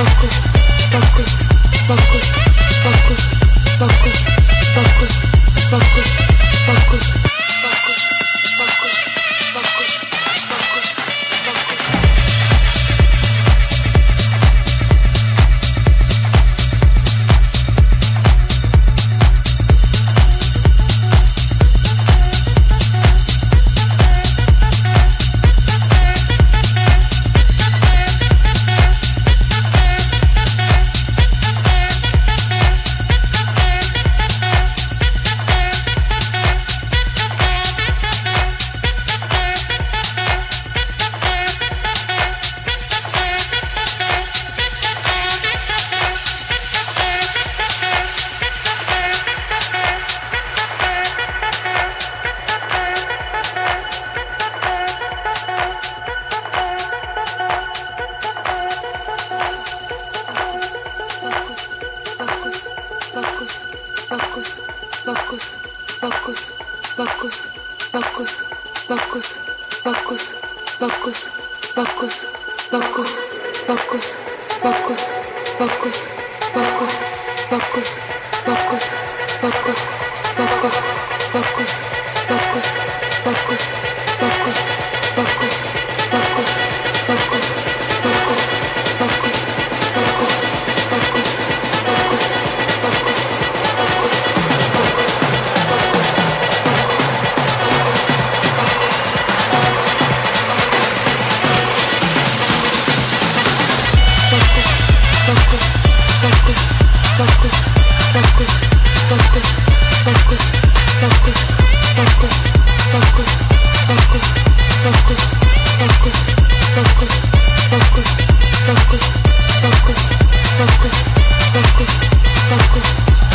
Focus. focus, focus, focus, focus, focus, focus.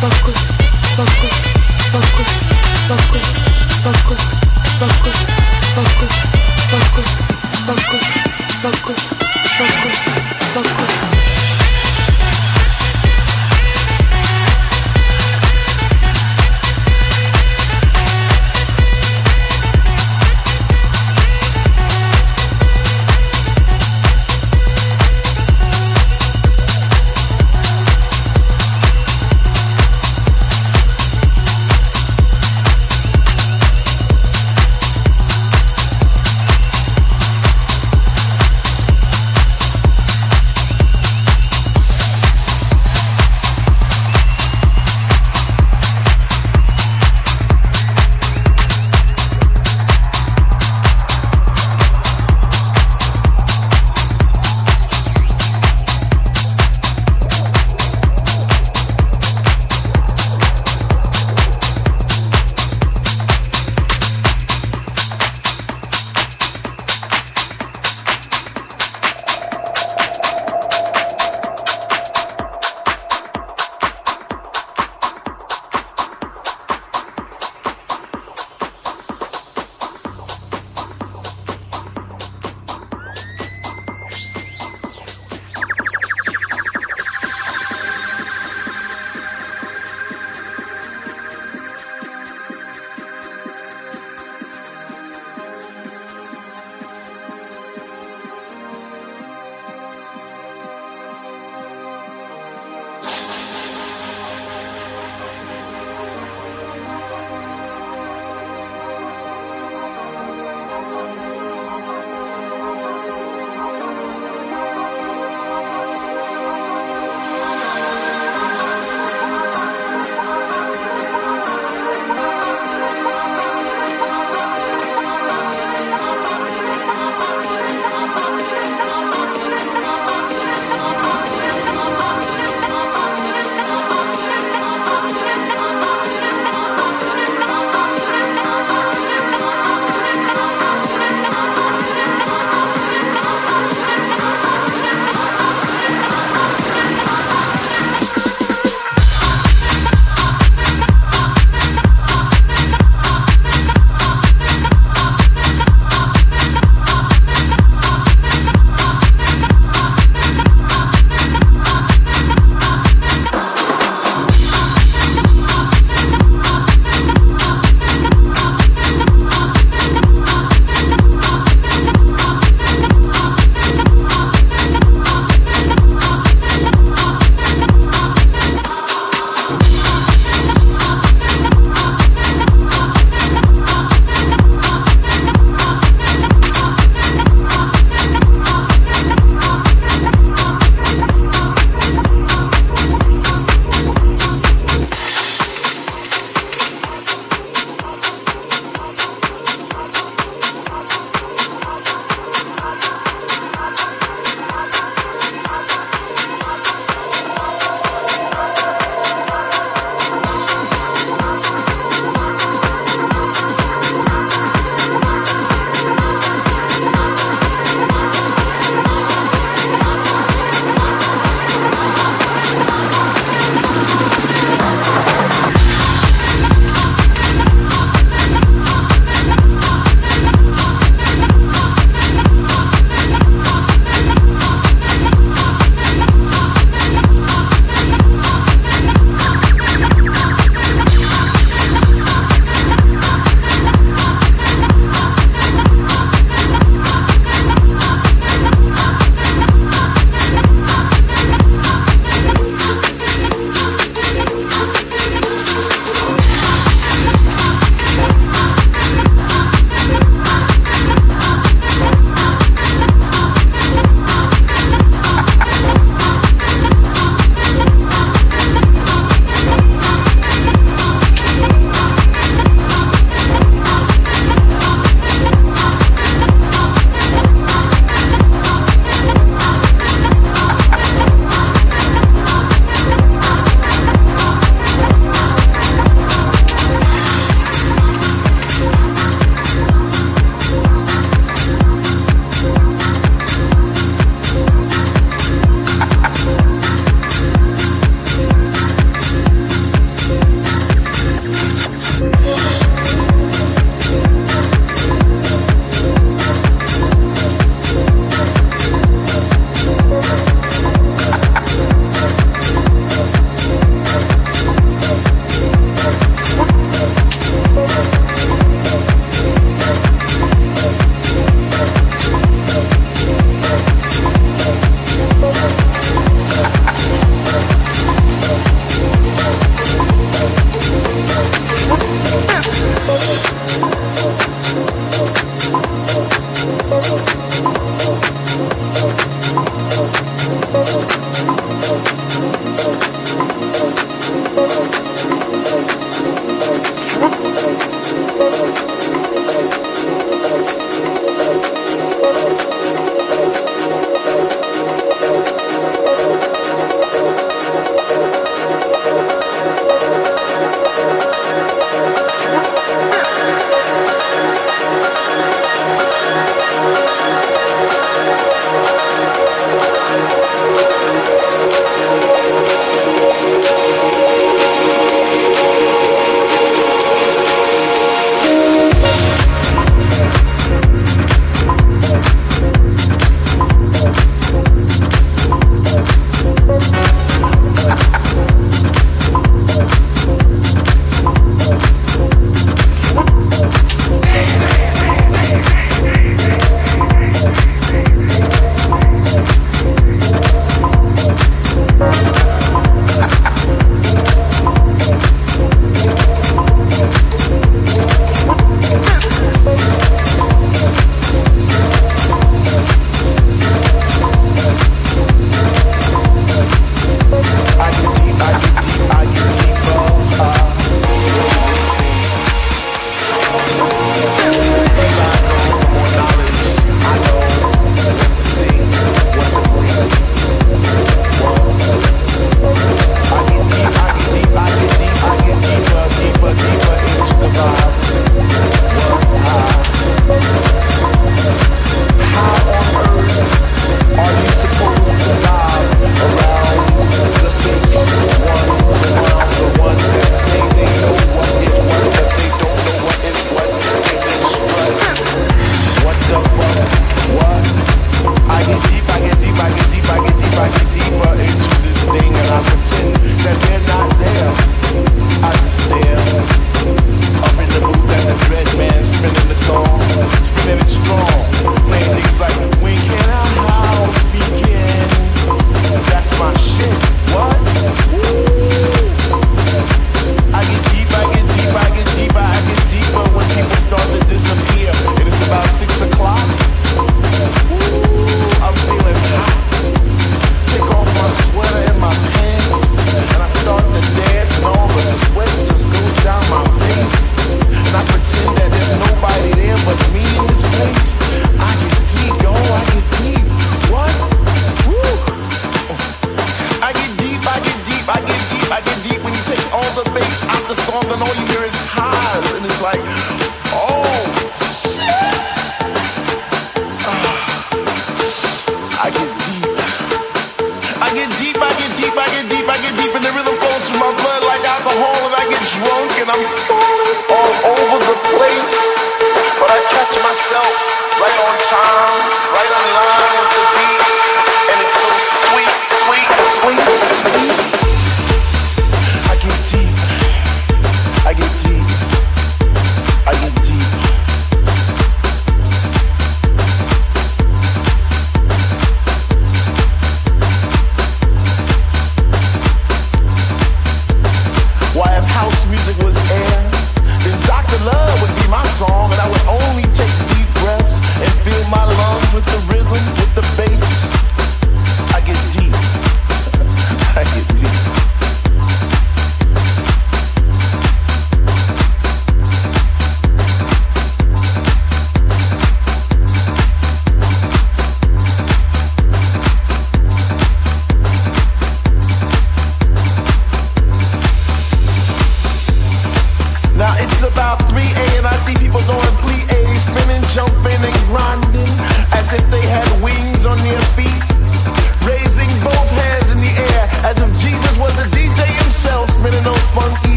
focus.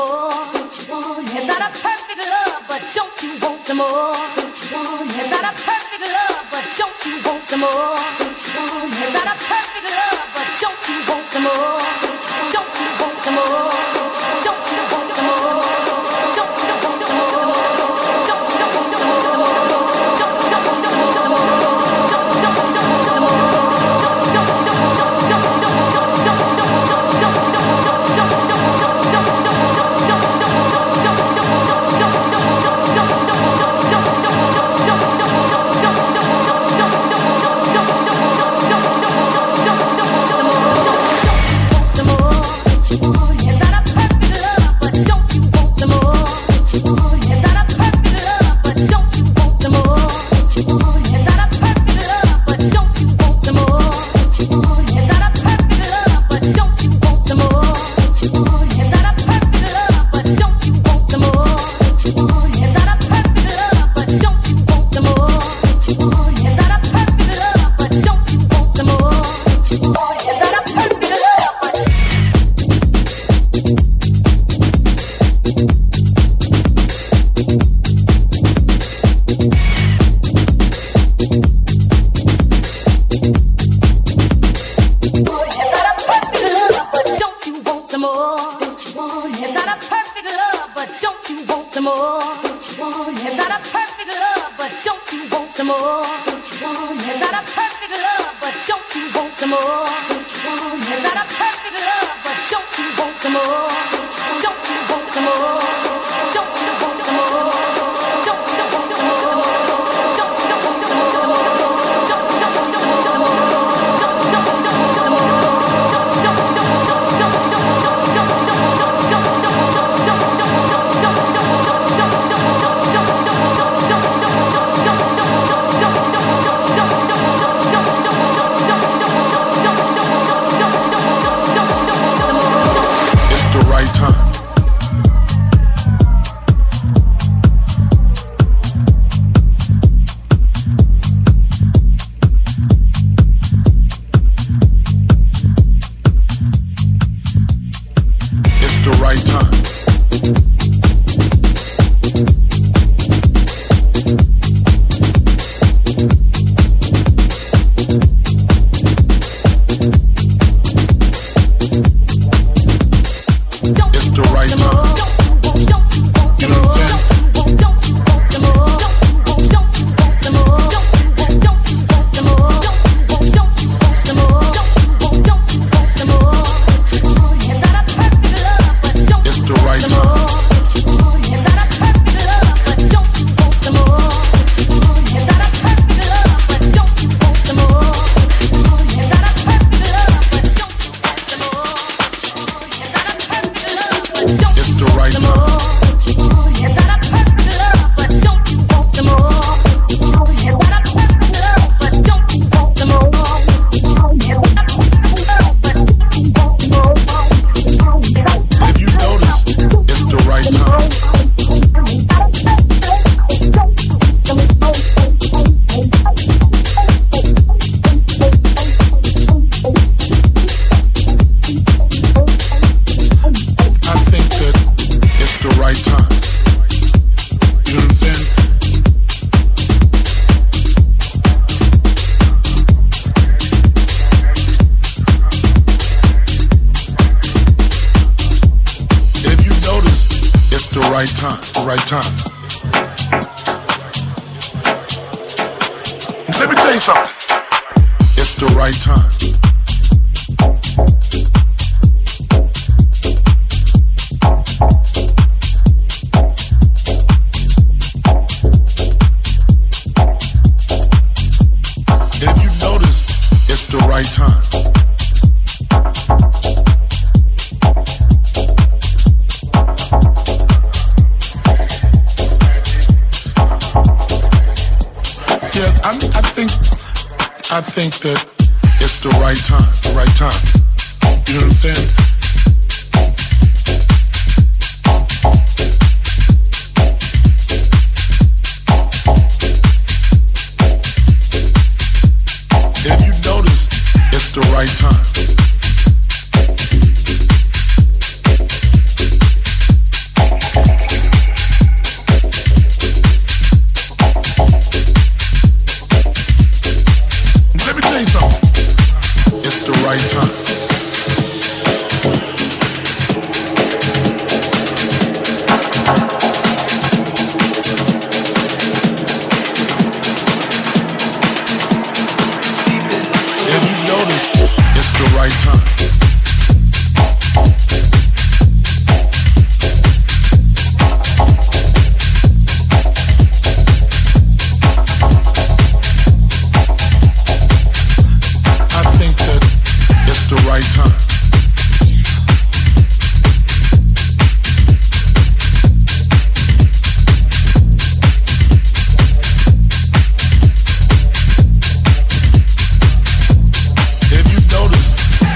It's not a perfect love, but don't you want some more? Is that a perfect love, but don't you want some more? A perfect love, but don't you want some more? Don't you want some more?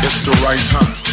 It's the right time.